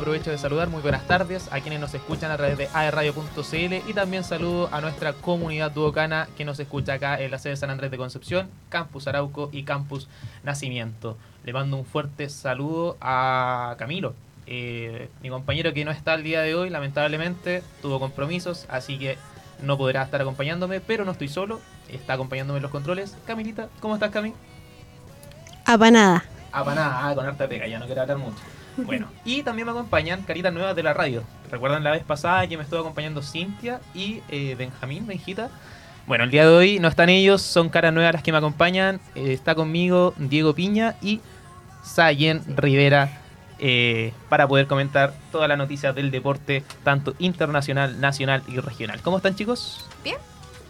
aprovecho de saludar. Muy buenas tardes a quienes nos escuchan a través de aerradio.cl y también saludo a nuestra comunidad duocana que nos escucha acá en la sede de San Andrés de Concepción, Campus Arauco y Campus Nacimiento. Le mando un fuerte saludo a Camilo, eh, mi compañero que no está el día de hoy, lamentablemente, tuvo compromisos, así que no podrá estar acompañándome, pero no estoy solo, está acompañándome en los controles. Camilita, ¿cómo estás, Cami? Apanada. Apanada, ah, con harta pega, ya no quiero hablar mucho. Bueno, y también me acompañan caritas nuevas de la radio. ¿Recuerdan la vez pasada que me estuvo acompañando Cintia y eh, Benjamín, Benjita? Bueno, el día de hoy no están ellos, son caras nuevas las que me acompañan. Eh, está conmigo Diego Piña y Sayen Rivera eh, para poder comentar todas las noticias del deporte, tanto internacional, nacional y regional. ¿Cómo están, chicos? Bien.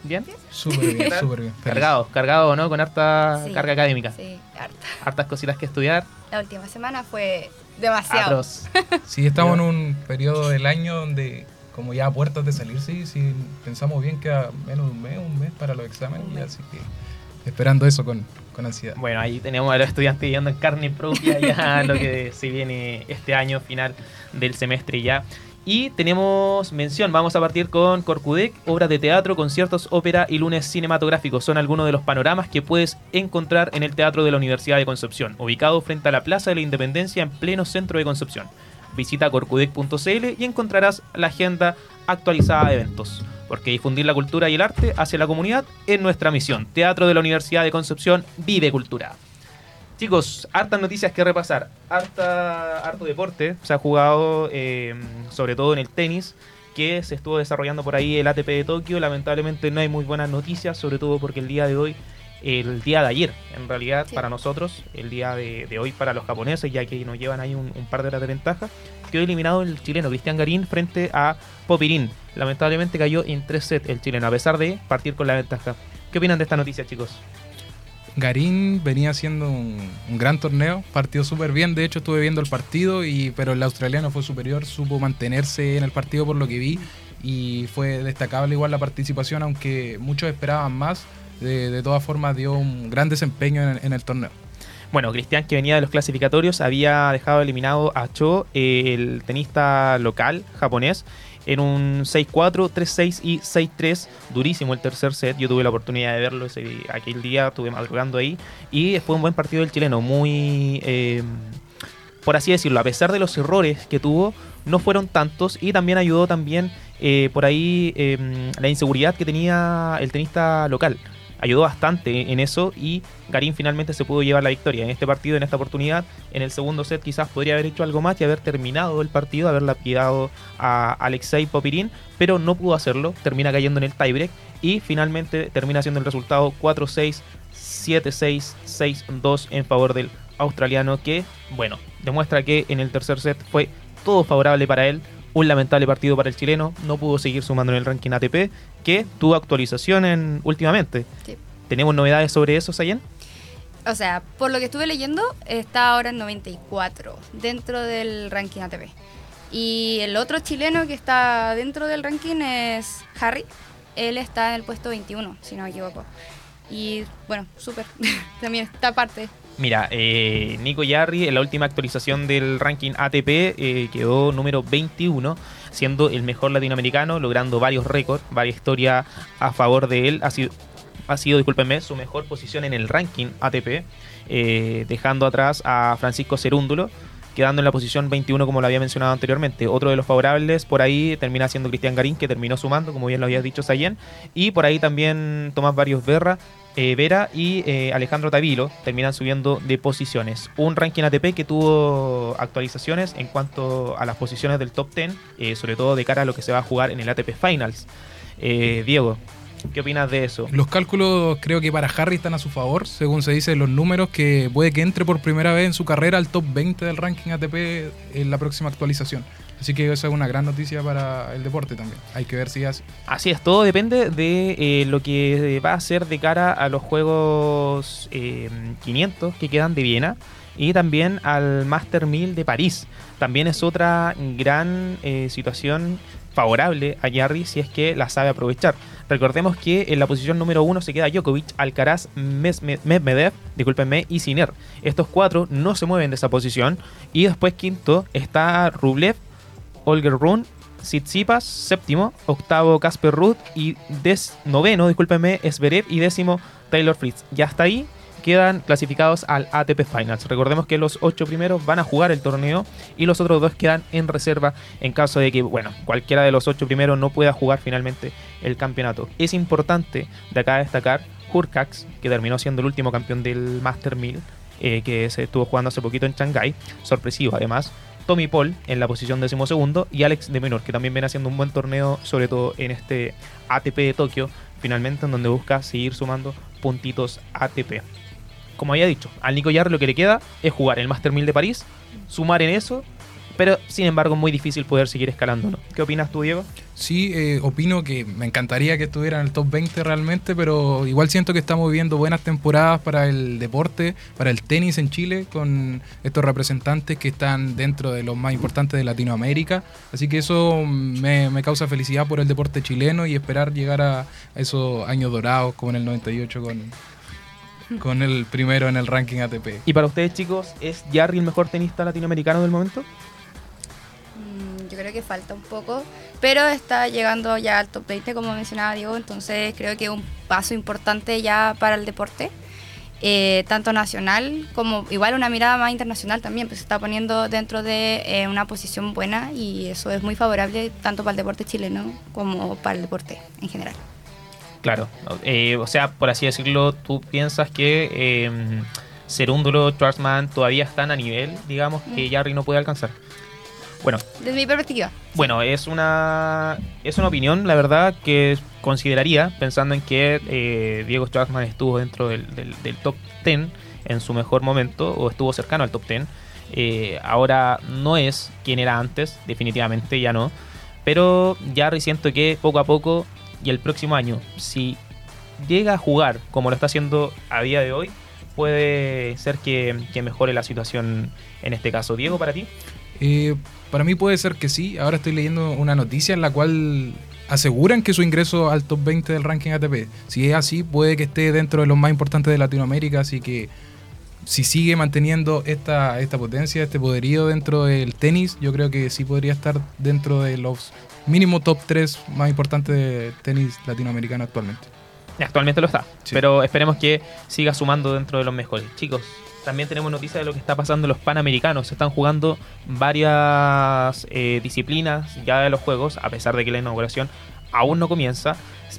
¿Bien? Súper bien, súper bien. Cargado, cargado, ¿no? Con harta Sí. carga académica. Sí, harta. Hartas cositas que estudiar. La última semana fue demasiado. Atroz. Sí, estamos en un periodo del año donde, como ya a puertas de salir, sí, si pensamos bien, queda menos de un mes, un mes para los exámenes, y así que esperando eso con, con ansiedad. Bueno, ahí tenemos a los estudiantes viviendo en carne propia ya lo que se viene este año final del semestre ya. Y tenemos mención, vamos a partir con Corcudec, obras de teatro, conciertos, ópera y lunes cinematográficos. Son algunos de los panoramas que puedes encontrar en el Teatro de la Universidad de Concepción, ubicado frente a la Plaza de la Independencia en pleno centro de Concepción. Visita corcudec.cl y encontrarás la agenda actualizada de eventos. Porque difundir la cultura y el arte hacia la comunidad es nuestra misión. Teatro de la Universidad de Concepción, vive cultura. Chicos, hartas noticias que repasar. Harta, harto deporte. Se ha jugado eh, sobre todo en el tenis, que se estuvo desarrollando por ahí el ATP de Tokio. Lamentablemente no hay muy buenas noticias, sobre todo porque el día de hoy, el día de ayer, en realidad Sí. para nosotros, el día de, de hoy para los japoneses, ya que nos llevan ahí un, un par de horas de ventaja, quedó eliminado el chileno Cristian Garín frente a Popirín. Lamentablemente cayó en 3 sets el chileno, a pesar de partir con la ventaja. ¿Qué opinan de esta noticia, chicos? Garín venía haciendo un, gran torneo, partió súper bien, de hecho estuve viendo el partido, y, pero el australiano fue superior, supo mantenerse en el partido por lo que vi y fue destacable igual la participación, aunque muchos esperaban más, de, de todas formas dio un gran desempeño en, en el torneo. Bueno, Cristian, que venía de los clasificatorios, había dejado eliminado a Cho, el tenista local japonés, en un 6-4, 3-6 y 6-3. Durísimo el tercer set. Yo tuve la oportunidad de verlo aquel día, estuve madrugando ahí. Y fue un buen partido del chileno, muy. eh, por así decirlo, a pesar de los errores que tuvo, no fueron tantos. Y también ayudó también eh, por ahí eh, la inseguridad que tenía el tenista local ayudó bastante en eso y Garín finalmente se pudo llevar la victoria en este partido, en esta oportunidad. En el segundo set quizás podría haber hecho algo más y haber terminado el partido, haber lapidado a Alexei Popirín, pero no pudo hacerlo, termina cayendo en el tiebreak y finalmente termina siendo el resultado 4-6, 7-6, 6-2 en favor del australiano que, bueno, demuestra que en el tercer set fue todo favorable para él. Un lamentable partido para el chileno, no pudo seguir sumando en el ranking ATP, que tuvo actualización en, últimamente. Sí. ¿Tenemos novedades sobre eso, Sayen? O sea, por lo que estuve leyendo, está ahora en 94 dentro del ranking ATP. Y el otro chileno que está dentro del ranking es Harry. Él está en el puesto 21, si no me equivoco. Y bueno, súper. También está aparte. Mira, eh, Nico Yarri en la última actualización del ranking ATP eh, quedó número 21, siendo el mejor latinoamericano, logrando varios récords, varias historias a favor de él. Ha sido, ha sido, discúlpenme, su mejor posición en el ranking ATP, eh, dejando atrás a Francisco Cerúndulo, quedando en la posición 21 como lo había mencionado anteriormente. Otro de los favorables por ahí termina siendo Cristian Garín, que terminó sumando, como bien lo había dicho Sayen, y por ahí también Tomás Barrios Berra, eh, Vera y eh, Alejandro Tavilo terminan subiendo de posiciones. Un ranking ATP que tuvo actualizaciones en cuanto a las posiciones del top 10, eh, sobre todo de cara a lo que se va a jugar en el ATP Finals. Diego, ¿qué opinas de eso? Los cálculos creo que para Harry están a su favor, según se dice en los números, que puede que entre por primera vez en su carrera al top 20 del ranking ATP en la próxima actualización. Así que esa es una gran noticia para el deporte también. Hay que ver si hace. Así es, todo depende de eh, lo que va a ser de cara a los Juegos eh, 500 que quedan de Viena y también al Master 1000 de París. También es otra gran eh, situación favorable a Jarry si es que la sabe aprovechar. Recordemos que en la posición número uno se queda Djokovic, Alcaraz, Medvedev, discúlpenme, y Sinner. Estos cuatro no se mueven de esa posición. Y después quinto está Rublev, Olger Run, Tsitsipas, séptimo, octavo Casper Ruth y des, noveno, discúlpenme, Zverev y décimo Taylor Fritz. Ya hasta ahí quedan clasificados al ATP Finals. Recordemos que los ocho primeros van a jugar el torneo y los otros dos quedan en reserva en caso de que, bueno, cualquiera de los ocho primeros no pueda jugar finalmente el campeonato. Es importante de acá destacar Hurkax, que terminó siendo el último campeón del Master 1000, eh, que se estuvo jugando hace poquito en Shanghai, sorpresivo además. Tommy Paul en la posición decimosegundo y Alex de Menor, que también viene haciendo un buen torneo, sobre todo en este ATP de Tokio, finalmente en donde busca seguir sumando puntitos ATP como había dicho, al Nico Yarri lo que le queda es jugar el Master 1000 de París, sumar en eso, pero sin embargo muy difícil poder seguir escalando. ¿no? ¿Qué opinas tú, Diego? Sí, eh, opino que me encantaría que estuviera en el top 20 realmente, pero igual siento que estamos viviendo buenas temporadas para el deporte, para el tenis en Chile, con estos representantes que están dentro de los más importantes de Latinoamérica. Así que eso me, causa felicidad por el deporte chileno y esperar llegar a esos años dorados como en el 98 con, con el primero en el ranking ATP. ¿Y para ustedes, chicos, es Jarry el mejor tenista latinoamericano del momento? Mm, yo creo que falta un poco, pero está llegando ya al top 20, como mencionaba Diego, entonces creo que es un paso importante ya para el deporte. Eh, tanto nacional como igual una mirada más internacional también, pues se está poniendo dentro de eh, una posición buena y eso es muy favorable tanto para el deporte chileno como para el deporte en general. Claro, eh, o sea, por así decirlo, tú piensas que eh, Serúndulo, Schwarzman todavía están a nivel, digamos, que Jarry no puede alcanzar. Bueno, desde mi perspectiva. Bueno, es una es una opinión, la verdad, que consideraría, pensando en que eh, Diego Schwarzman estuvo dentro del, top 10 en su mejor momento, o estuvo cercano al top 10. Eh, ahora no es quien era antes, definitivamente ya no. Pero Jarry siento que poco a poco y el próximo año, si llega a jugar como lo está haciendo a día de hoy, puede ser que, mejore la situación en este caso. Diego, para ti. Eh, para mí puede ser que sí. Ahora estoy leyendo una noticia en la cual aseguran que su ingreso al top 20 del ranking ATP, si es así, puede que esté dentro de los más importantes de Latinoamérica, así que si sigue manteniendo esta, esta potencia, este poderío dentro del tenis, yo creo que sí podría estar dentro de los mínimo top 3 más importante de tenis latinoamericano actualmente. Actualmente lo está, pero esperemos que siga sumando dentro de los mejores. Chicos, también tenemos noticias de lo que está pasando en los Panamericanos. Se están jugando varias eh, disciplinas ya de los Juegos, a pesar de que la inauguración aún no comienza.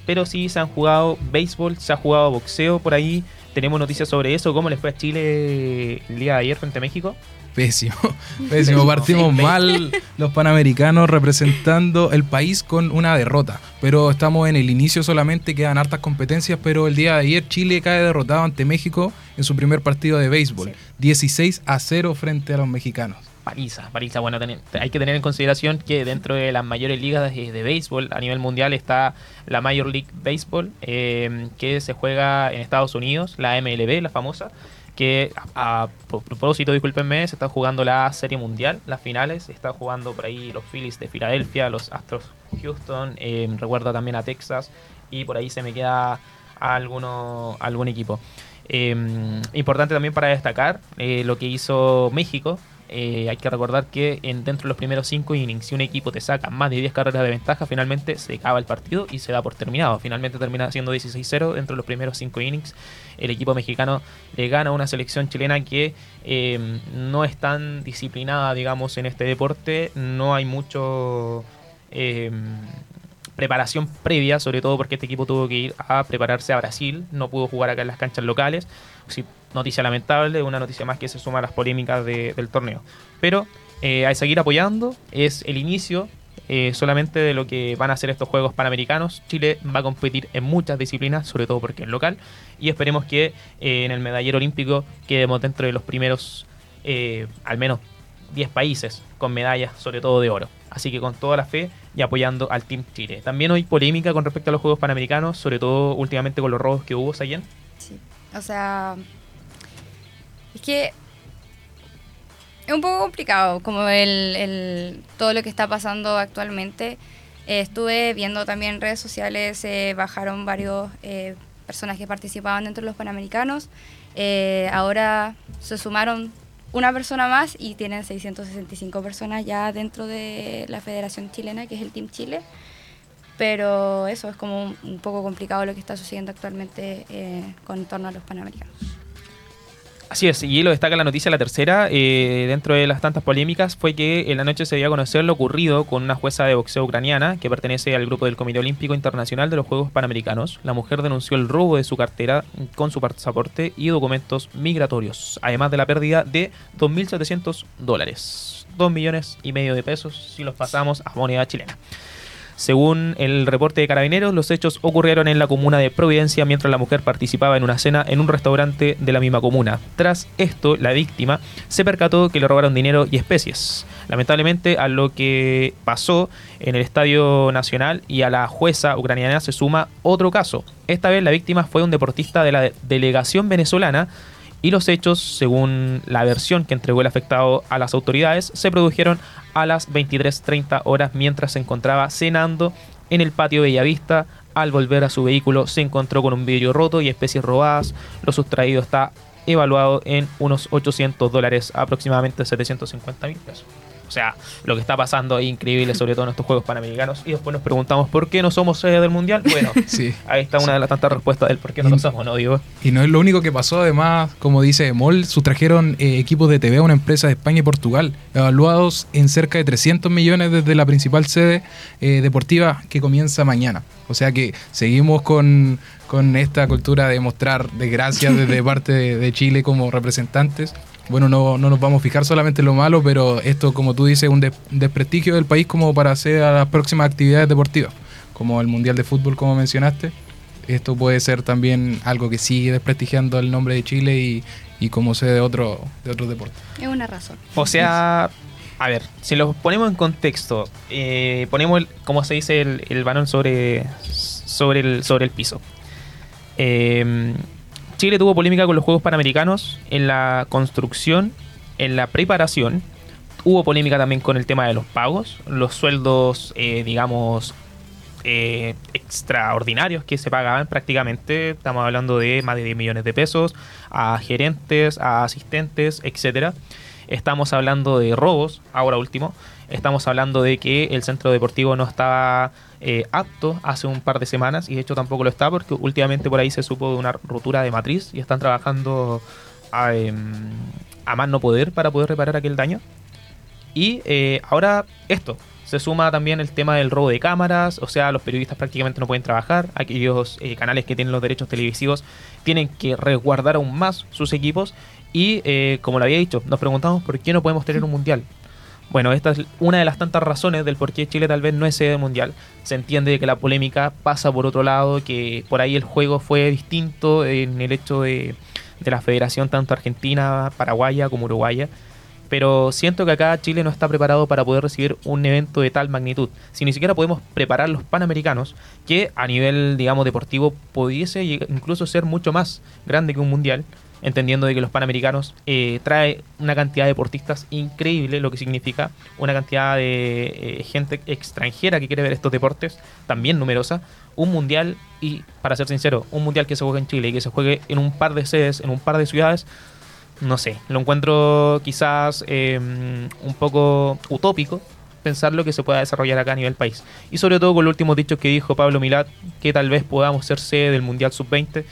Pero sí se han jugado béisbol, se ha jugado boxeo por ahí. Tenemos noticias sobre eso. ¿Cómo les fue a Chile el día de ayer frente a México? Pésimo, pésimo. Partimos mal los panamericanos representando el país con una derrota. Pero estamos en el inicio solamente, quedan hartas competencias, pero el día de ayer Chile cae derrotado ante México en su primer partido de béisbol. 16 a 0 frente a los mexicanos. Paliza, paliza. Bueno, hay que tener en consideración que dentro de las mayores ligas de, béisbol a nivel mundial está la Major League Baseball, eh, que se juega en Estados Unidos, la MLB, la famosa que a, propósito, discúlpenme, se está jugando la Serie Mundial, las finales, está jugando por ahí los Phillies de Filadelfia, los Astros Houston, eh, recuerda también a Texas y por ahí se me queda alguno, algún equipo. Eh, importante también para destacar eh, lo que hizo México, eh, hay que recordar que en, dentro de los primeros 5 innings, si un equipo te saca más de 10 carreras de ventaja, finalmente se acaba el partido y se da por terminado. Finalmente termina siendo 16-0 dentro de los primeros 5 innings. El equipo mexicano le gana a una selección chilena que eh, no es tan disciplinada, digamos, en este deporte. No hay mucho... Eh, preparación previa, sobre todo porque este equipo tuvo que ir a prepararse a Brasil, no pudo jugar acá en las canchas locales. Noticia lamentable, una noticia más que se suma a las polémicas del torneo. Pero eh, hay que seguir apoyando, es el inicio eh, solamente de lo que van a ser estos Juegos Panamericanos. Chile va a competir en muchas disciplinas, sobre todo porque es local, y esperemos que eh, en el medallero olímpico quedemos dentro de los primeros, al menos 10 países con medallas, sobre todo de oro. Así que con toda la fe y apoyando al Team Chile. También hay polémica con respecto a los Juegos Panamericanos, sobre todo últimamente con los robos que hubo, Sayen. Sí, o sea, es que es un poco complicado como el, todo lo que está pasando actualmente. Eh, estuve viendo también redes sociales, eh, bajaron varios eh, personas que participaban dentro de los Panamericanos. Eh, ahora se sumaron una persona más y tienen 665 personas ya dentro de la Federación Chilena, que es el Team Chile. Pero eso es como un, poco complicado lo que está sucediendo actualmente eh, con torno a los Panamericanos. Así es, y lo destaca la noticia, la tercera, eh, dentro de las tantas polémicas, fue que en la noche se dio a conocer lo ocurrido con una jueza de boxeo ucraniana que pertenece al grupo del Comité Olímpico Internacional de los Juegos Panamericanos. La mujer denunció el robo de su cartera con su pasaporte y documentos migratorios, además de la pérdida de 2.700 dólares, 2 millones y medio de pesos si los pasamos a moneda chilena. Según el reporte de Carabineros, los hechos ocurrieron en la comuna de Providencia mientras la mujer participaba en una cena en un restaurante de la misma comuna. Tras esto, la víctima se percató que le robaron dinero y especies. Lamentablemente, a lo que pasó en el Estadio Nacional y a la jueza ucraniana se suma otro caso. Esta vez la víctima fue un deportista de la de- delegación venezolana y los hechos, según la versión que entregó el afectado a las autoridades, se produjeron a las 23.30 horas mientras se encontraba cenando en el patio Bellavista. Al volver a su vehículo se encontró con un vidrio roto y especies robadas. Lo sustraído está evaluado en unos 800 dólares, aproximadamente 750 mil pesos. O sea, lo que está pasando es increíble, sobre todo en estos Juegos Panamericanos. Y después nos preguntamos por qué no somos sede del Mundial. Bueno, Sí. ahí está una de las tantas respuestas del por qué no lo somos, ¿no, Diego? Y no es lo único que pasó, además, como dice Mol, sustrajeron eh, equipos de TV a una empresa de España y Portugal, evaluados en cerca de 300 millones desde la principal sede eh, deportiva que comienza mañana. O sea que seguimos con, con esta cultura de mostrar desgracias desde parte de, de Chile como representantes. Bueno, no, no nos vamos a fijar solamente en lo malo, pero esto, como tú dices, es un des- desprestigio del país como para hacer a las próximas actividades deportivas, como el Mundial de Fútbol, como mencionaste esto puede ser también algo que sigue desprestigiando el nombre de Chile y, y como sé de otro de otros deportes. Es una razón. O sea, a ver, si lo ponemos en contexto, eh, ponemos, el, como se dice, el, el balón sobre, sobre, el, sobre el piso. Eh, Chile tuvo polémica con los Juegos Panamericanos en la construcción, en la preparación. Hubo polémica también con el tema de los pagos, los sueldos, eh, digamos, eh, extraordinarios que se pagaban prácticamente. Estamos hablando de más de 10 millones de pesos a gerentes, a asistentes, etcétera. Estamos hablando de robos, ahora último. Estamos hablando de que el centro deportivo no estaba eh, apto hace un par de semanas y de hecho tampoco lo está porque últimamente por ahí se supo de una rotura de matriz y están trabajando a, em, más no poder para poder reparar aquel daño. Y eh, ahora esto, se suma también el tema del robo de cámaras, o sea, los periodistas prácticamente no pueden trabajar, aquellos eh, canales que tienen los derechos televisivos tienen que resguardar aún más sus equipos y, como lo había dicho, nos preguntamos por qué no podemos tener un mundial. Bueno, esta es una de las tantas razones del por qué Chile tal vez no es sede mundial. Se entiende que la polémica pasa por otro lado, que por ahí el juego fue distinto en el hecho de, de la federación tanto argentina, paraguaya como uruguaya pero siento que acá Chile no está preparado para poder recibir un evento de tal magnitud. Si ni siquiera podemos preparar los panamericanos, que a nivel, digamos, deportivo pudiese incluso ser mucho más grande que un mundial, entendiendo de que los panamericanos eh, trae una cantidad de deportistas increíble, lo que significa una cantidad de eh, gente extranjera que quiere ver estos deportes, también numerosa, un mundial y, para ser sincero, un mundial que se juegue en Chile y que se juegue en un par de sedes, en un par de ciudades, no sé, lo encuentro quizás eh, un poco utópico pensar lo que se pueda desarrollar acá a nivel país. Y sobre todo con los últimos dichos que dijo Pablo Milat, que tal vez podamos ser sede del Mundial Sub-20,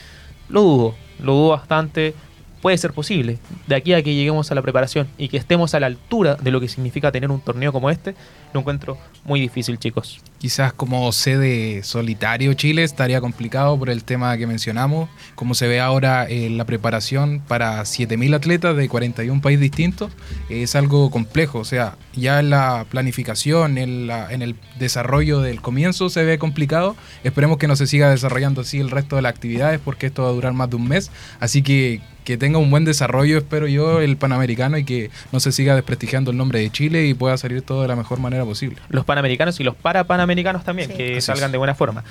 lo dudo, lo dudo bastante. Puede ser posible, de aquí a que lleguemos a la preparación y que estemos a la altura de lo que significa tener un torneo como este, lo encuentro muy difícil, chicos. Quizás como sede solitario Chile estaría complicado por el tema que mencionamos, como se ve ahora en la preparación para 7.000 atletas de 41 países distintos, es algo complejo, o sea, ya en la planificación, en, la- en el desarrollo del comienzo se ve complicado, esperemos que no se siga desarrollando así el resto de las actividades porque esto va a durar más de un mes, así que que tenga un buen desarrollo, espero yo, el Panamericano y que no se siga desprestigiando el nombre de Chile y pueda salir todo de la mejor manera posible. los panamericanos y los parapanamericanos también, Sí. que Así salgan es. de buena forma.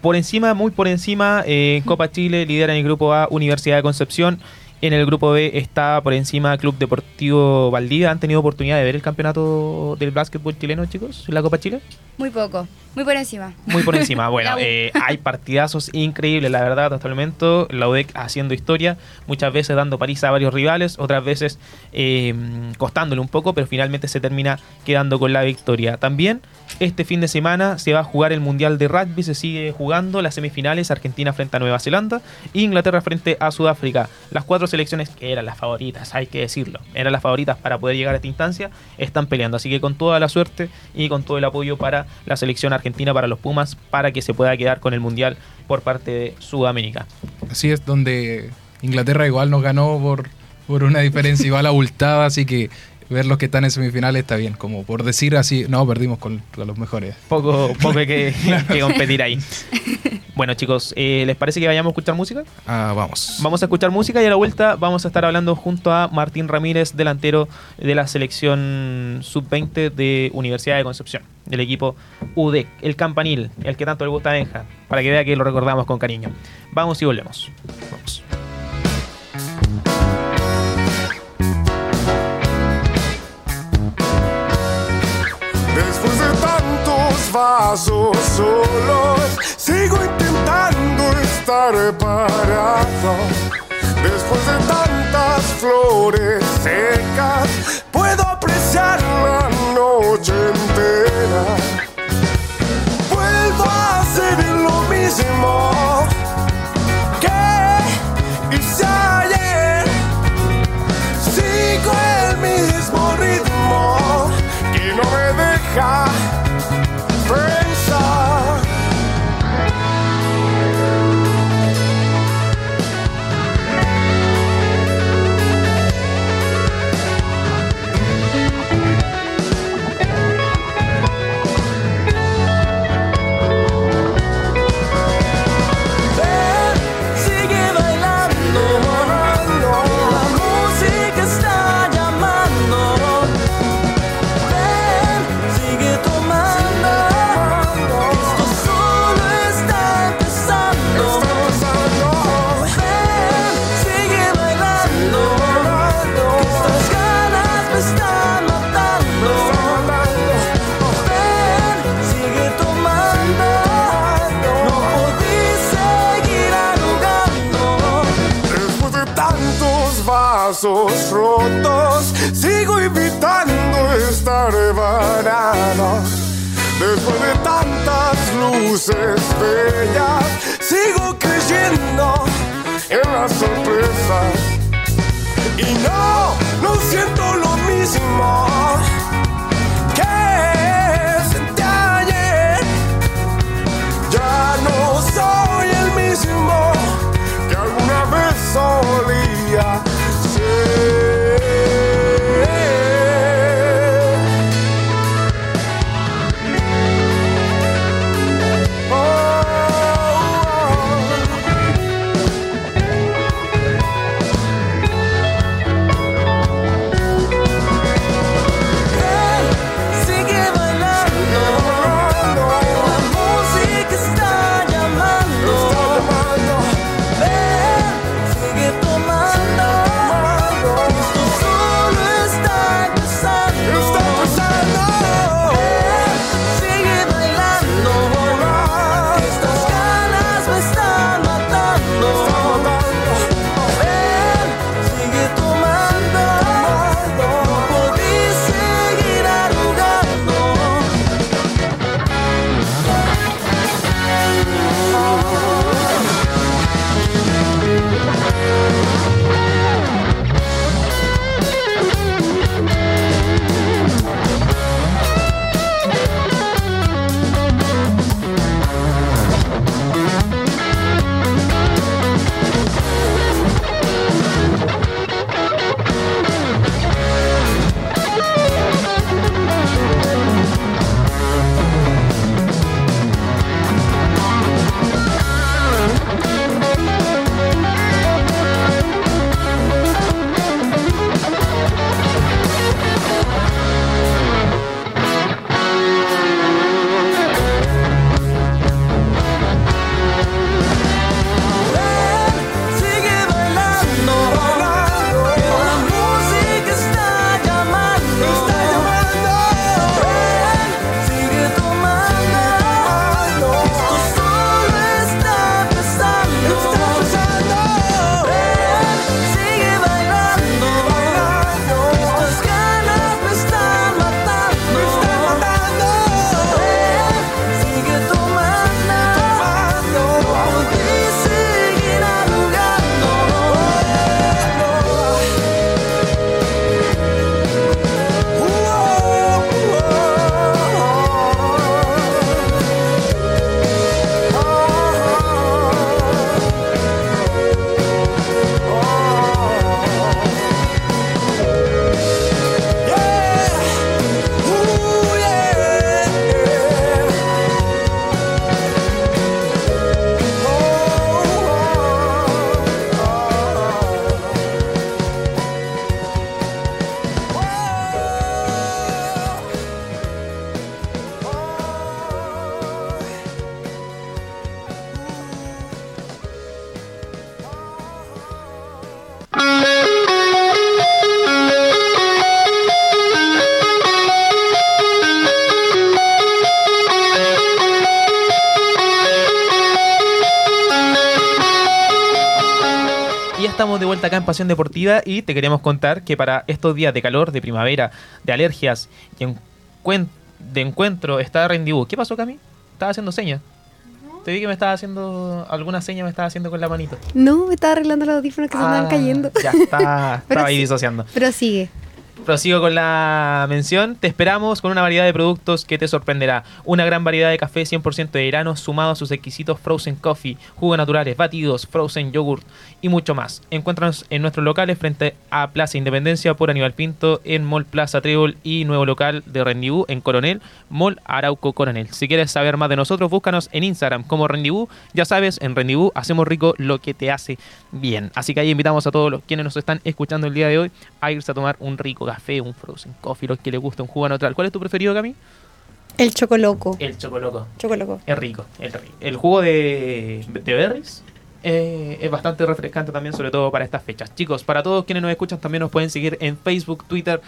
Por encima, muy por encima, eh, Copa Chile lidera en el grupo A Universidad de Concepción. En el grupo B está por encima Club Deportivo Valdivia. ¿Han tenido oportunidad de ver el campeonato del básquetbol chileno, chicos? ¿La Copa Chile? Muy poco. Muy por encima. Muy por encima. Bueno, eh, hay partidazos increíbles, la verdad, hasta el momento. La UDEC haciendo historia, muchas veces dando paliza a varios rivales, otras veces eh, costándole un poco, pero finalmente se termina quedando con la victoria. También este fin de semana se va a jugar el Mundial de Rugby, se sigue jugando las semifinales Argentina frente a Nueva Zelanda e Inglaterra frente a Sudáfrica. Las cuatro selecciones que eran las favoritas, hay que decirlo, eran las favoritas para poder llegar a esta instancia, están peleando. Así que con toda la suerte y con todo el apoyo para la selección argentina, para los Pumas, para que se pueda quedar con el Mundial por parte de Sudamérica. Así es, donde Inglaterra igual nos ganó por, por una diferencia igual abultada, así que ver los que están en semifinales está bien, como por decir así, no, perdimos con, con los mejores. Poco, poco que competir ahí. Bueno chicos, eh, ¿les parece que vayamos a escuchar música? Ah, vamos. Vamos a escuchar música y a la vuelta vamos a estar hablando junto a Martín Ramírez, delantero de la selección sub-20 de Universidad de Concepción, del equipo UDEC, el campanil, el que tanto le gusta a Benja, para que vea que lo recordamos con cariño. Vamos y volvemos. Vamos. Vasos solos, sigo intentando estar parado. Después de tantas flores secas, puedo apreciar la noche entera. Vuelvo a hacer lo mismo voices estamos de vuelta acá en Pasión Deportiva y te queremos contar que para estos días de calor, de primavera, de alergias y de encuentro está Rendezvous. ¿Qué pasó, Cami? Estaba haciendo señas. Te vi que me estaba haciendo alguna seña, me estaba haciendo con la manito. No, me estaba arreglando los audífonos que se andaban Ah, cayendo. Ya está, estaba ahí disociando. Pero sigue. Prosigo con la mención. Te esperamos con una variedad de productos que te sorprenderá. Una gran variedad de café 100% de grano sumado a sus exquisitos frozen coffee, jugos naturales, batidos, frozen yogurt y mucho más. Encuéntranos en nuestros locales frente a Plaza Independencia por Aníbal Pinto, en Mall Plaza Trébol y nuevo local de Rendibú en Coronel, Mall Arauco Coronel. Si quieres saber más de nosotros, búscanos en Instagram como Rendibú. Ya sabes, en Rendibú hacemos rico lo que te hace bien. Así que ahí invitamos a todos los quienes nos están escuchando el día de hoy a irse a tomar un rico café, un frozen coffee, los que les gusta un jugo natural. ¿Cuál es tu preferido, Cami? El chocoloco. El chocoloco. Chocoloco. Es rico, rico. El jugo de, de berries eh, es bastante refrescante también, sobre todo para estas fechas. Chicos, para todos quienes nos escuchan, también nos pueden seguir en Facebook, Twitter,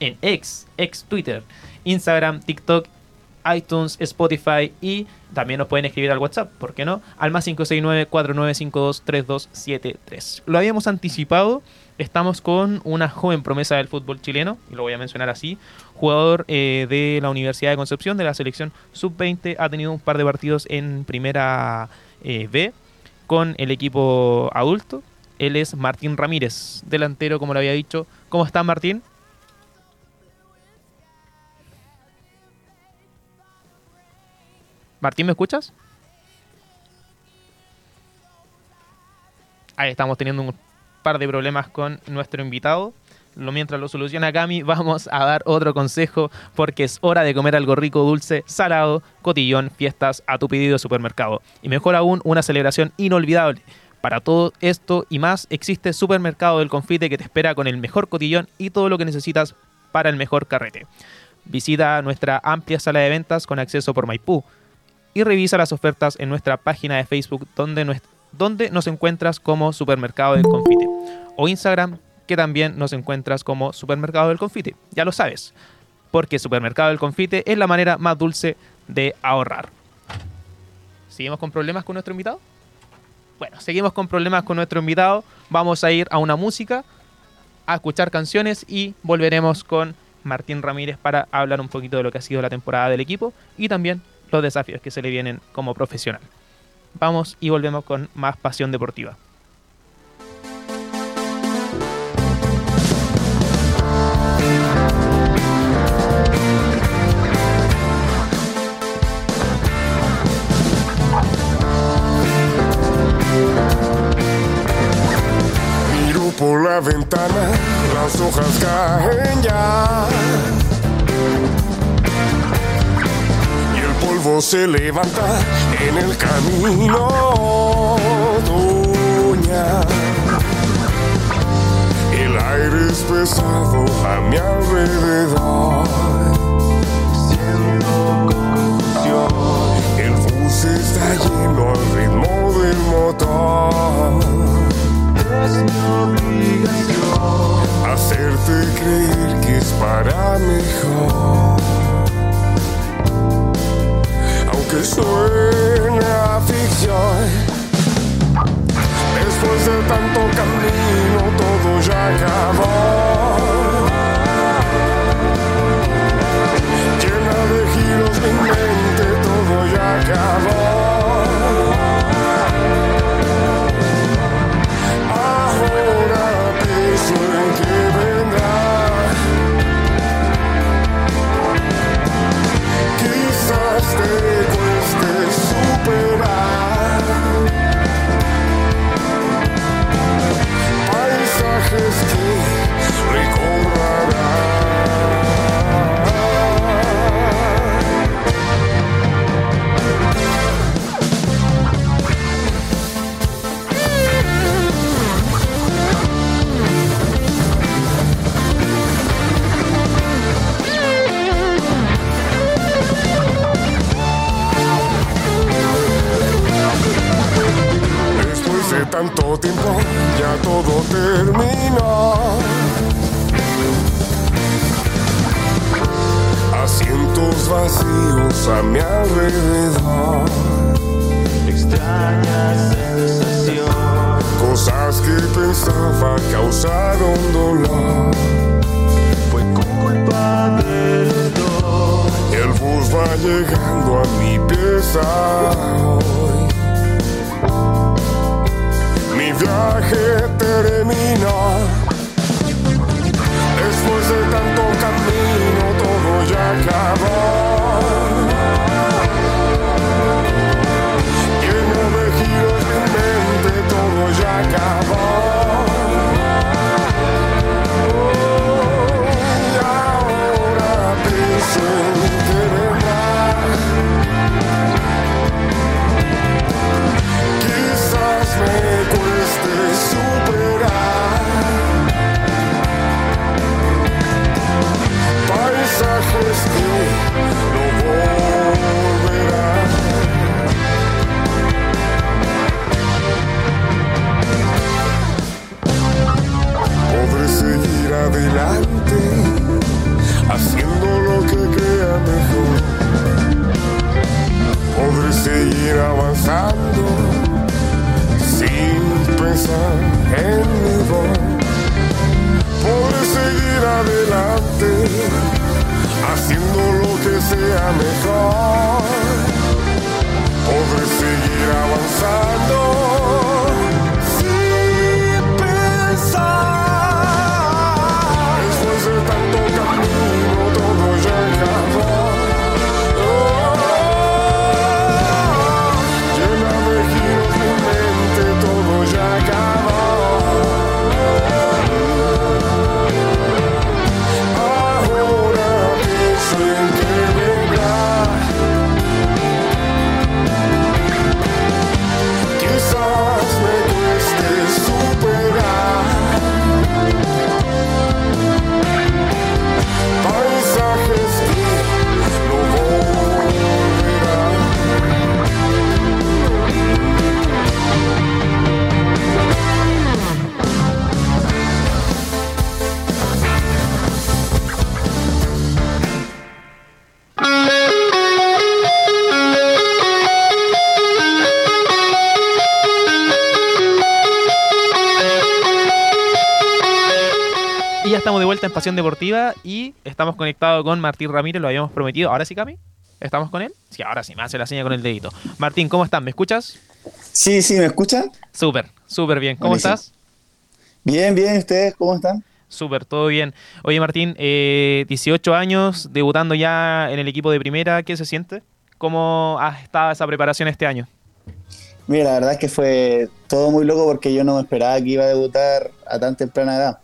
en X, ex Twitter, Instagram, TikTok, iTunes, Spotify y también nos pueden escribir al WhatsApp, ¿por qué no? Al más 569-4952-3273. Lo habíamos anticipado, estamos con una joven promesa del fútbol chileno, y lo voy a mencionar así, jugador eh, de la Universidad de Concepción, de la selección sub-20, ha tenido un par de partidos en primera eh, B con el equipo adulto. Él es Martín Ramírez, delantero, como lo había dicho. ¿Cómo está Martín? Martín, ¿me escuchas? Ahí estamos teniendo un par de problemas con nuestro invitado. Lo, mientras lo soluciona Cami, vamos a dar otro consejo porque es hora de comer algo rico, dulce, salado, cotillón, fiestas a tu pedido de supermercado. Y mejor aún, una celebración inolvidable. Para todo esto y más existe Supermercado del Confite que te espera con el mejor cotillón y todo lo que necesitas para el mejor carrete. Visita nuestra amplia sala de ventas con acceso por Maipú y revisa las ofertas en nuestra página de Facebook donde, nues- donde nos encuentras como Supermercado del Confite o Instagram que también nos encuentras como Supermercado del Confite. Ya lo sabes, porque Supermercado del Confite es la manera más dulce de ahorrar. ¿Seguimos con problemas con nuestro invitado? Bueno, seguimos con problemas con nuestro invitado. Vamos a ir a una música, a escuchar canciones y volveremos con Martín Ramírez para hablar un poquito de lo que ha sido la temporada del equipo y también los desafíos que se le vienen como profesional. Vamos y volvemos con más pasión deportiva. Las hojas caen ya. Y el polvo se levanta en el camino. Doña. El aire es pesado a mi alrededor. Siento confusión. El bus está lleno al ritmo del motor. Es mi obligación hacerte creer que es para mejor. Aunque suene a ficción, después de tanto camino todo ya acabó. Llena de giros mi mente, todo ya acabó. Cause Y ya estamos de vuelta en Pasión Deportiva y estamos conectados con Martín Ramírez, lo habíamos prometido. ¿Ahora sí, Cami? ¿Estamos con él? Sí, ahora sí, me hace la seña con el dedito. Martín, ¿cómo estás? ¿Me escuchas? Sí, sí, ¿me escuchan? Súper, súper bien. ¿Cómo Buenísimo. estás? Bien, bien, ¿ustedes cómo están? Súper, todo bien. Oye, Martín, eh, 18 años, debutando ya en el equipo de primera, ¿qué se siente? ¿Cómo ha estado esa preparación este año? Mira, la verdad es que fue todo muy loco porque yo no me esperaba que iba a debutar a tan temprana edad.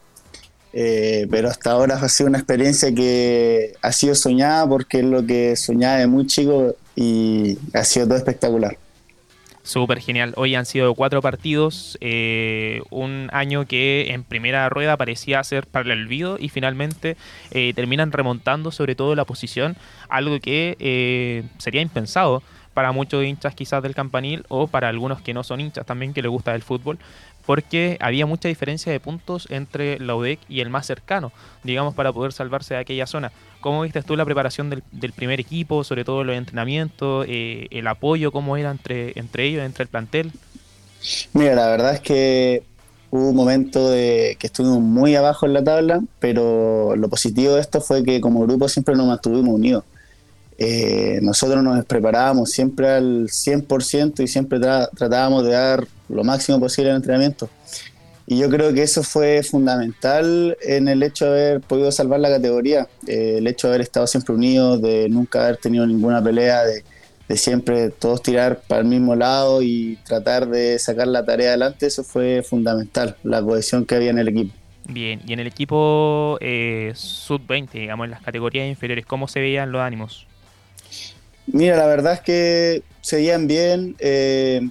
Eh, pero hasta ahora ha sido una experiencia que ha sido soñada porque es lo que soñaba de muy chico y ha sido todo espectacular. Súper genial. Hoy han sido cuatro partidos, eh, un año que en primera rueda parecía ser para el olvido y finalmente eh, terminan remontando sobre todo la posición, algo que sería impensado para muchos hinchas quizás del campanil o para algunos que no son hinchas también que les gusta el fútbol, porque había mucha diferencia de puntos entre la UDEC y el más cercano, digamos, para poder salvarse de aquella zona. ¿Cómo viste tú la preparación del, del primer equipo, sobre todo los entrenamientos, eh, el apoyo, cómo era entre, entre ellos, entre el plantel? Mira, la verdad es que hubo un momento de que estuvimos muy abajo en la tabla, pero lo positivo de esto fue que como grupo siempre nos mantuvimos unidos. Eh, nosotros nos preparábamos siempre al 100% y siempre tra- tratábamos de dar lo máximo posible en el entrenamiento. Y yo creo que eso fue fundamental en el hecho de haber podido salvar la categoría, eh, el hecho de haber estado siempre unidos, de nunca haber tenido ninguna pelea, de, siempre todos tirar para el mismo lado y tratar de sacar la tarea adelante, eso fue fundamental, la cohesión que había en el equipo. Bien, y en el equipo eh, sub-20, digamos, en las categorías inferiores, ¿cómo se veían los ánimos? Mira, la verdad es que seguían bien. eh,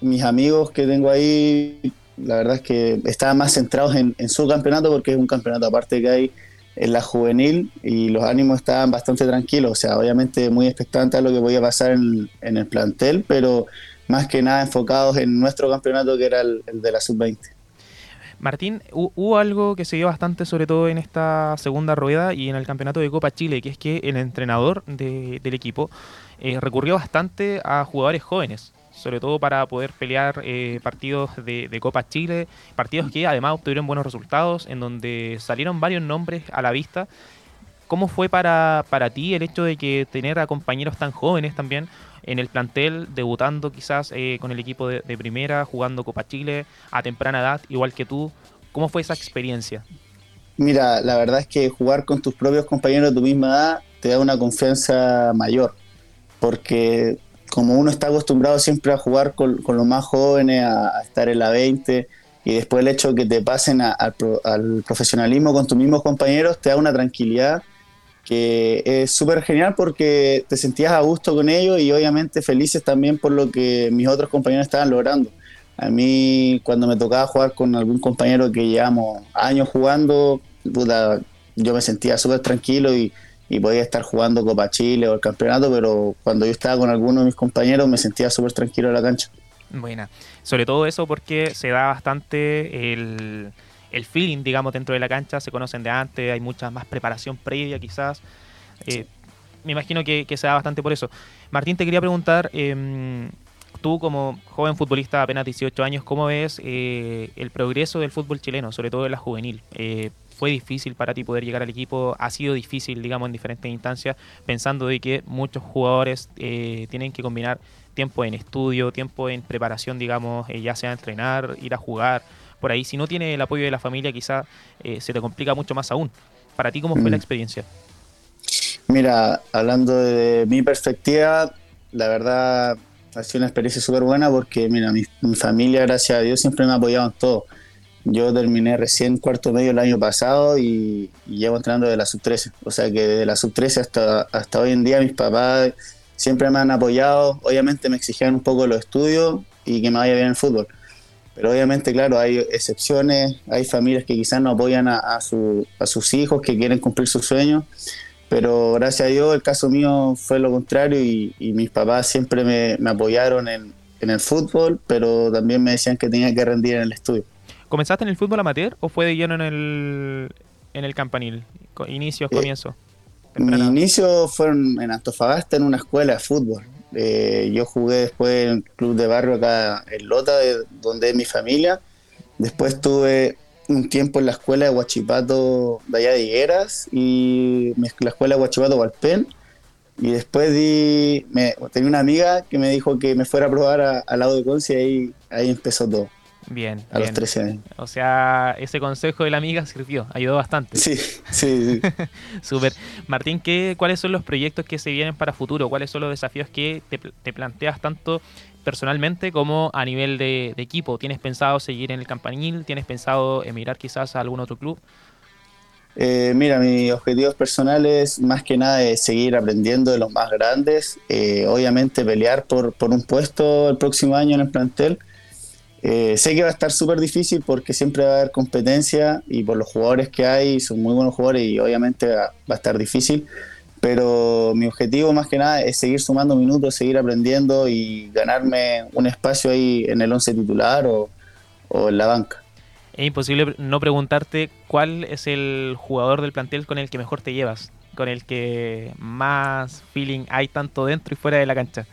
mis amigos que tengo ahí, la verdad es que estaban más centrados en, su campeonato porque es un campeonato aparte que hay en la juvenil y los ánimos estaban bastante tranquilos. O sea, obviamente muy expectantes a lo que podía pasar en, en el plantel, pero más que nada enfocados en nuestro campeonato que era el, el de la sub-20. Martín, hu- hubo algo que se dio bastante, sobre todo en esta segunda rueda y en el campeonato de Copa Chile, que es que el entrenador de- del equipo eh, recurrió bastante a jugadores jóvenes. sobre todo para poder pelear eh, partidos de, de Copa Chile, partidos que además obtuvieron buenos resultados, en donde salieron varios nombres a la vista. ¿Cómo fue para, para ti el hecho de que tener a compañeros tan jóvenes también en el plantel, debutando quizás eh, con el equipo de, primera, jugando Copa Chile a temprana edad, igual que tú? ¿Cómo fue esa experiencia? Mira, la verdad es que jugar con tus propios compañeros de tu misma edad te da una confianza mayor, porque como uno está acostumbrado siempre a jugar con, los más jóvenes, a, estar en la 20, y después el hecho de que te pasen a- al profesionalismo con tus mismos compañeros te da una tranquilidad que es súper genial porque te sentías a gusto con ellos y obviamente felices también por lo que mis otros compañeros estaban logrando. A mí cuando me tocaba jugar con algún compañero que llevamos años jugando, puta, yo me sentía súper tranquilo y, podía estar jugando Copa Chile o el campeonato, pero cuando yo estaba con alguno de mis compañeros me sentía súper tranquilo en la cancha. Buena. Sobre todo eso porque se da bastante el, el feeling, digamos, dentro de la cancha. Se conocen de antes, hay mucha más preparación previa quizás. Eh, me imagino que, que se da bastante por eso. Martín, te quería preguntar, em, tú como joven futbolista, apenas 18 años, ¿cómo ves eh, el progreso del fútbol chileno, sobre todo en la juvenil? Eh, ¿Fue difícil para ti poder llegar al equipo? ¿Ha sido difícil, digamos, en diferentes instancias, pensando de que muchos jugadores eh, tienen que combinar tiempo en estudio, tiempo en preparación, digamos, eh, ya sea entrenar, ir a jugar, por ahí. Si no tiene el apoyo de la familia, quizá eh, se te complica mucho más aún. Para ti, ¿cómo fue Mm. la experiencia? Mira, hablando de mi perspectiva, la verdad ha sido una experiencia súper buena porque, mira, mi, mi familia, gracias a Dios, siempre me ha apoyado en todo. Yo terminé recién cuarto medio el año pasado y, y llevo entrenando de la sub-13. O sea que desde la sub-13 hasta, hasta hoy en día mis papás siempre me han apoyado. Obviamente me exigían un poco los estudios y que me vaya bien el fútbol. Pero obviamente, claro, hay excepciones, hay familias que quizás no apoyan a, a su- a sus hijos que quieren cumplir sus sueños pero gracias a Dios el caso mío fue lo contrario y, y mis papás siempre me, me apoyaron en, en el fútbol, pero también me decían que tenía que rendir en el estudio. ¿Comenzaste en el fútbol amateur o fue de lleno en el, en el campanil? Inicios, Eh, comienzo. Mi Temprana. inicio fueron en Antofagasta en una escuela de fútbol. Eh, yo jugué después en el club de barrio acá en Lota, de- donde es mi familia. Después tuve un tiempo en la escuela de Huachipato de allá de Higueras y la escuela de Huachipato Valpen. Y después di, me, tenía una amiga que me dijo que me fuera a probar al lado de Conce y ahí, ahí empezó todo, Bien, a los bien. 13 años. O sea, ese consejo de la amiga sirvió, ayudó bastante. Sí, sí, sí. Súper. Martín, ¿qué, ¿cuáles son los proyectos que se vienen para futuro? ¿Cuáles son los desafíos que te, pl- te planteas tanto personalmente como a nivel de, de equipo? ¿Tienes pensado seguir en el campanil? ¿Tienes pensado emigrar quizás a algún otro club? Eh, mira, mis objetivos personales más que nada es seguir aprendiendo de los más grandes, eh, obviamente pelear por, por un puesto el próximo año en el plantel. Eh, sé que va a estar súper difícil porque siempre va a haber competencia y por los jugadores que hay, son muy buenos jugadores y obviamente va, va a estar difícil, pero mi objetivo más que nada es seguir sumando minutos, seguir aprendiendo y ganarme un espacio ahí en el 11 titular o, o en la banca. Es imposible no preguntarte cuál es el jugador del plantel con el que mejor te llevas, con el que más feeling hay tanto dentro y fuera de la cancha.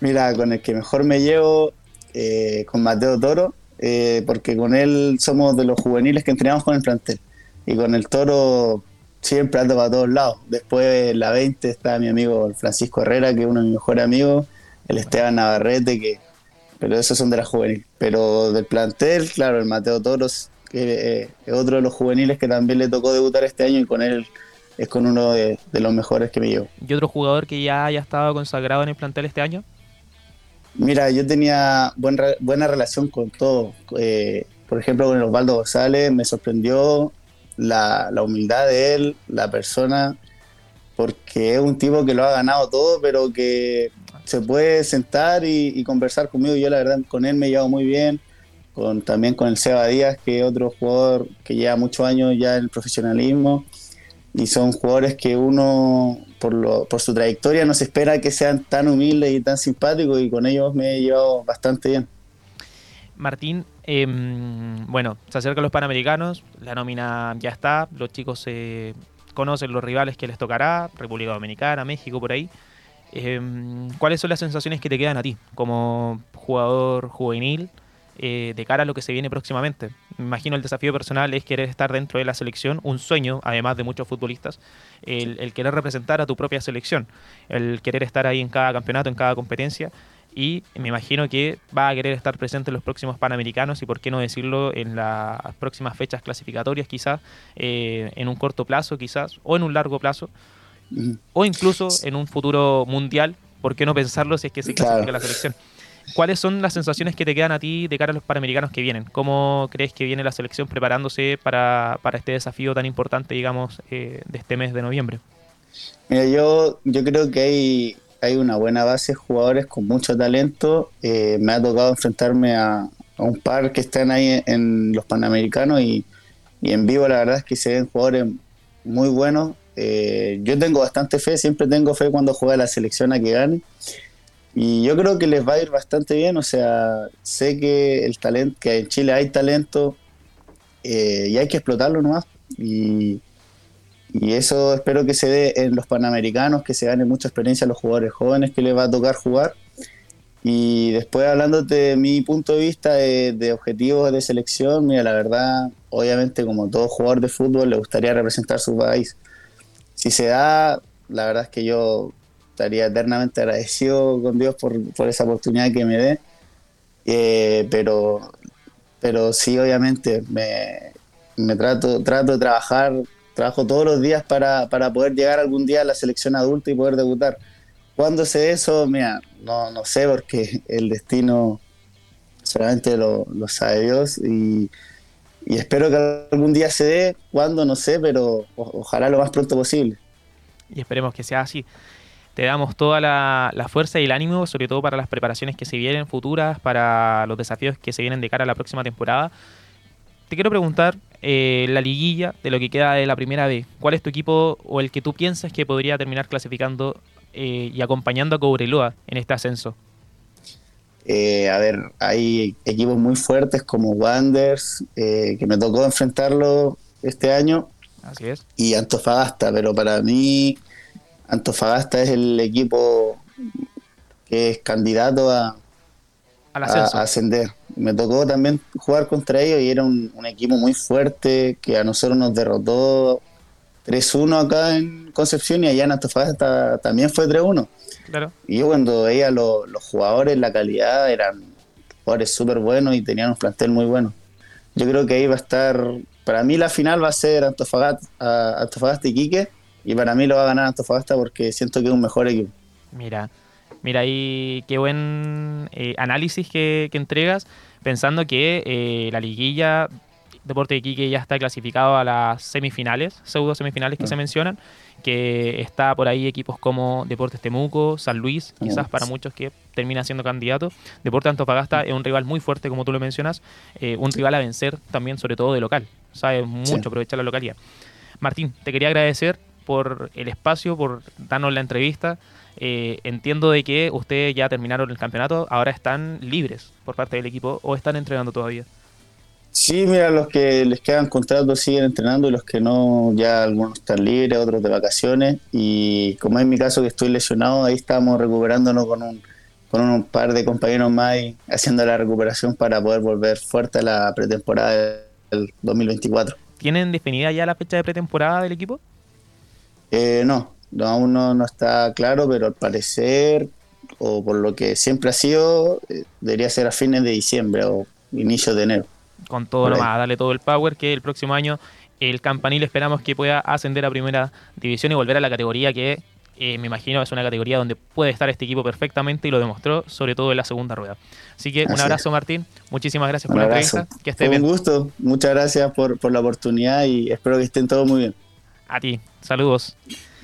Mira, con el que mejor me llevo, eh, con Mateo Toro, eh, porque con él somos de los juveniles que entrenamos con el plantel. Y con el Toro siempre ando para todos lados. Después, en la 20, está mi amigo Francisco Herrera, que es uno de mis mejores amigos, el Esteban Navarrete, que pero esos son de la juvenil. Pero del plantel, claro, el Mateo Toros, que eh, es otro de los juveniles que también le tocó debutar este año y con él es con uno de, de los mejores que me llevo. ¿Y otro jugador que ya haya estado consagrado en el plantel este año? Mira, yo tenía buena relación con todo. Eh, por ejemplo, con el Osvaldo González me sorprendió la, la humildad de él, la persona, porque es un tipo que lo ha ganado todo, pero que se puede sentar y, conversar conmigo. Yo la verdad con él me llevo muy bien, con, también con el Seba Díaz, que es otro jugador que lleva muchos años ya en el profesionalismo. Y son jugadores que uno, por, su trayectoria, no se espera que sean tan humildes y tan simpáticos, y con ellos me he llevado bastante bien. Martín, em, bueno, se acercan los Panamericanos, la nómina ya está, los chicos conocen los rivales que les tocará, República Dominicana, México, por ahí. Eh, ¿Cuáles son las sensaciones que te quedan a ti como jugador juvenil eh, de cara a lo que se viene próximamente? Me imagino el desafío personal es querer estar dentro de la selección, un sueño, además de muchos futbolistas, el, el querer representar a tu propia selección, el querer estar ahí en cada campeonato, en cada competencia y me imagino que va a querer estar presente en los próximos Panamericanos y por qué no decirlo en las próximas fechas clasificatorias quizás, eh, en un corto plazo quizás, o en un largo plazo, o incluso en un futuro mundial, ¿por qué no pensarlo si es que se Claro. clasifica la selección? ¿Cuáles son las sensaciones que te quedan a ti de cara a los Panamericanos que vienen? ¿Cómo crees que viene la selección preparándose para, para este desafío tan importante, digamos, eh, de este mes de noviembre? Mira, yo, yo creo que hay, hay una buena base de jugadores con mucho talento. Eh, me ha tocado enfrentarme a, a un par que están ahí en, los Panamericanos y, y en vivo la verdad es que se ven jugadores muy buenos. Eh, yo tengo bastante fe, siempre tengo fe cuando juega la selección a que gane. Y yo creo que les va a ir bastante bien, o sea, sé que el talento, que en Chile hay talento eh, y hay que explotarlo nomás. Y, y eso espero que se dé en los Panamericanos, que se gane mucha experiencia a los jugadores jóvenes que les va a tocar jugar. Y después hablándote de mi punto de vista de, de objetivos de selección, mira, la verdad, obviamente como todo jugador de fútbol le gustaría representar su país. Si se da, la verdad es que yo estaría eternamente agradecido con Dios por, por esa oportunidad que me dé. Eh, pero, pero sí, obviamente, me, me trato, trato de trabajar, trabajo todos los días para, para poder llegar algún día a la selección adulta y poder debutar. ¿Cuándo se dé eso? Mira, no, no sé, porque el destino solamente lo, lo sabe Dios y, y espero que algún día se dé, cuándo no sé, pero ojalá lo más pronto posible. y esperemos que sea así. Te damos toda la, la fuerza y el ánimo, sobre todo para las preparaciones que se vienen futuras, para los desafíos que se vienen de cara a la próxima temporada. Te quiero preguntar, eh, la liguilla de lo que queda de la primera B, ¿cuál es tu equipo o el que tú piensas que podría terminar clasificando eh, y acompañando a Cobreloa en este ascenso? Eh, a ver, hay equipos muy fuertes como Wanderers, eh, que me tocó enfrentarlo este año, Así es. y Antofagasta, pero para mí Antofagasta es el equipo que es candidato a, Al a- ascenso. a ascender. Me tocó también jugar contra ellos y era un, un equipo muy fuerte que a nosotros nos derrotó 3-1 acá en Concepción y allá en Antofagasta también fue 3-1. Claro. Y yo cuando veía lo- los jugadores, la calidad, eran jugadores súper buenos y tenían un plantel muy bueno. Yo creo que ahí va a estar, para mí la final va a ser Antofagasta, Antofagasta y Quique, y para mí lo va a ganar Antofagasta porque siento que es un mejor equipo. Mira, mira ahí qué buen eh, análisis que, que entregas, pensando que eh, la liguilla Deporte de Iquique ya está clasificado a las semifinales, pseudo semifinales que Ah. se mencionan, que está por ahí equipos como Deportes Temuco, San Luis, quizás Ah, para sí. muchos que termina siendo candidato. Deporte Antofagasta es un rival muy fuerte, como tú lo mencionas, eh, un rival a vencer también, sobre todo de local. Sabe mucho Sí. aprovechar la localidad. Martín, te quería agradecer por el espacio, por darnos la entrevista. Eh, entiendo de que ustedes ya terminaron el campeonato, ahora están libres por parte del equipo o están entrenando todavía. Sí, mira, los que les quedan contratos siguen entrenando y los que no, ya algunos están libres, otros de vacaciones. Y como es mi caso que estoy lesionado, ahí estamos recuperándonos con un, con un par de compañeros más y haciendo la recuperación para poder volver fuerte a la pretemporada del 2024. ¿Tienen definida ya la fecha de pretemporada del equipo? Eh, no, no, aún no, no está claro, pero al parecer, o por lo que siempre ha sido, eh, debería ser a fines de diciembre o inicios de enero. Con todo lo más, darle todo el power que el próximo año el campanil esperamos que pueda ascender a primera división y volver a la categoría que eh, me imagino es una categoría donde puede estar este equipo perfectamente y lo demostró, sobre todo en la segunda rueda. Así que un abrazo Martín, muchísimas gracias Un por la entrevista, que Fue un bien. gusto, muchas gracias por, por la oportunidad y espero que estén todos muy bien. A ti, saludos.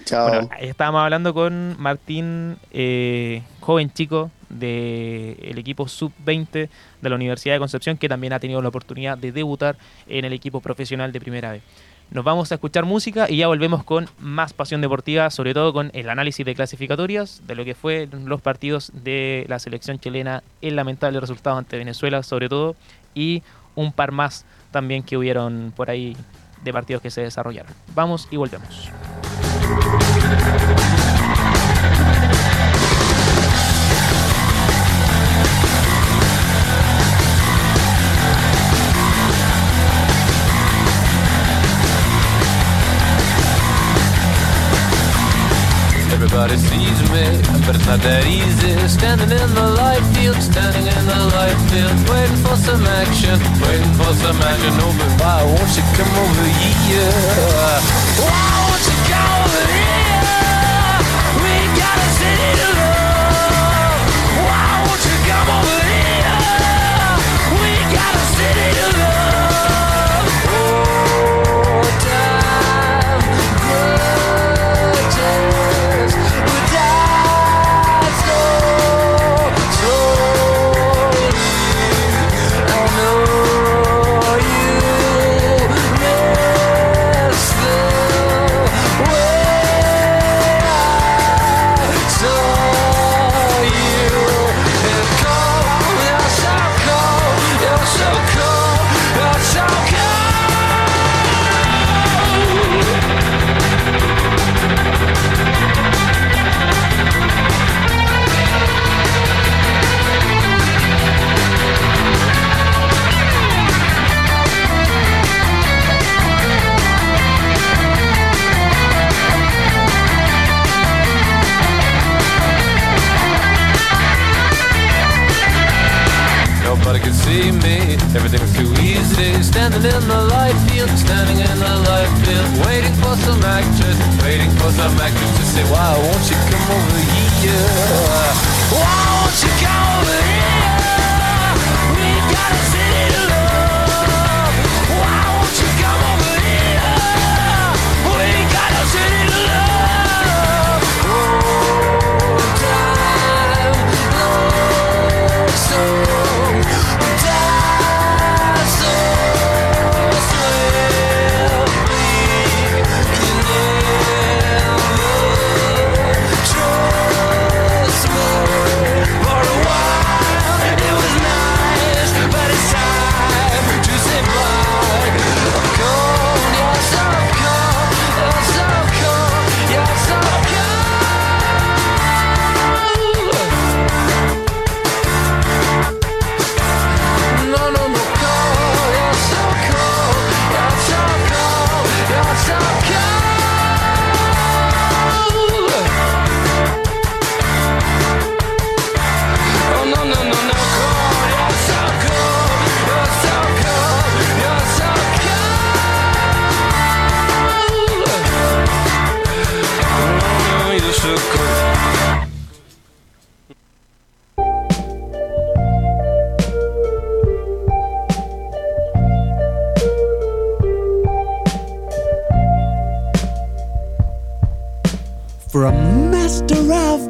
Chao. Bueno, estábamos hablando con Martín, eh, joven chico del equipo sub-20 de la Universidad de Concepción, que también ha tenido la oportunidad de debutar en el equipo profesional de primera vez. Nos vamos a escuchar música y ya volvemos con más pasión deportiva, sobre todo con el análisis de clasificatorias de lo que fue los partidos de la selección chilena, el lamentable resultado ante Venezuela, sobre todo, y un par más también que hubieron por ahí de partidos que se desarrollaron. Vamos y volvemos. Nobody sees me, but it's not that easy. Standing in the light field, standing in the light field, waiting for some action, waiting for some action. Oh, but why won't you come over here? Why won't you come over here?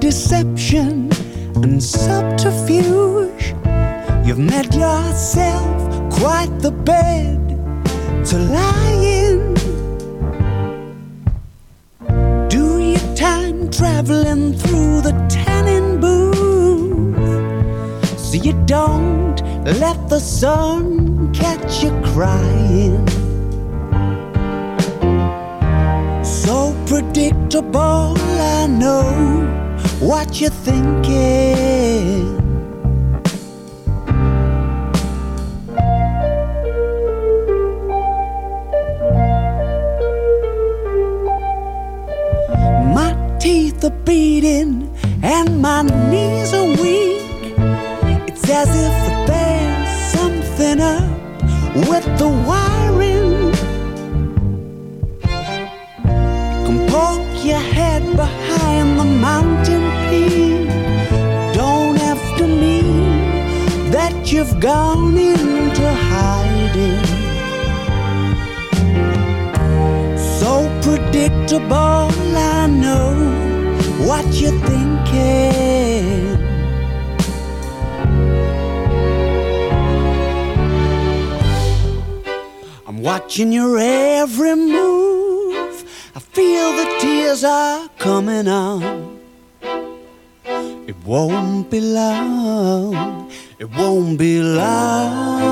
Deception and subterfuge, you've made yourself quite the bed to lie in. Do your time traveling through the tanning booth so you don't let the sun catch you crying. So predictable, I know what you're thinking. My teeth are beating and my knees are weak. It's as if there's something up with the wiring. You've gone into hiding. So predictable, I know what you're thinking. I'm watching your every move. I feel the tears are coming on. It won't be long. It won't be long.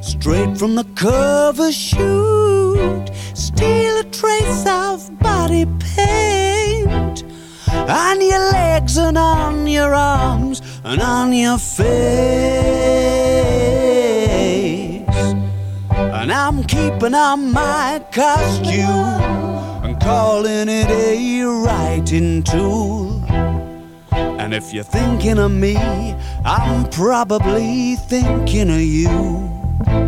Straight from the cover shoot, steal a trace of body paint on your legs and on your arms and on your face. And I'm keeping on my costume calling it a writing tool. And if you're thinking of me, I'm probably thinking of you.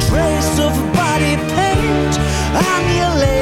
trace of body paint on your leg.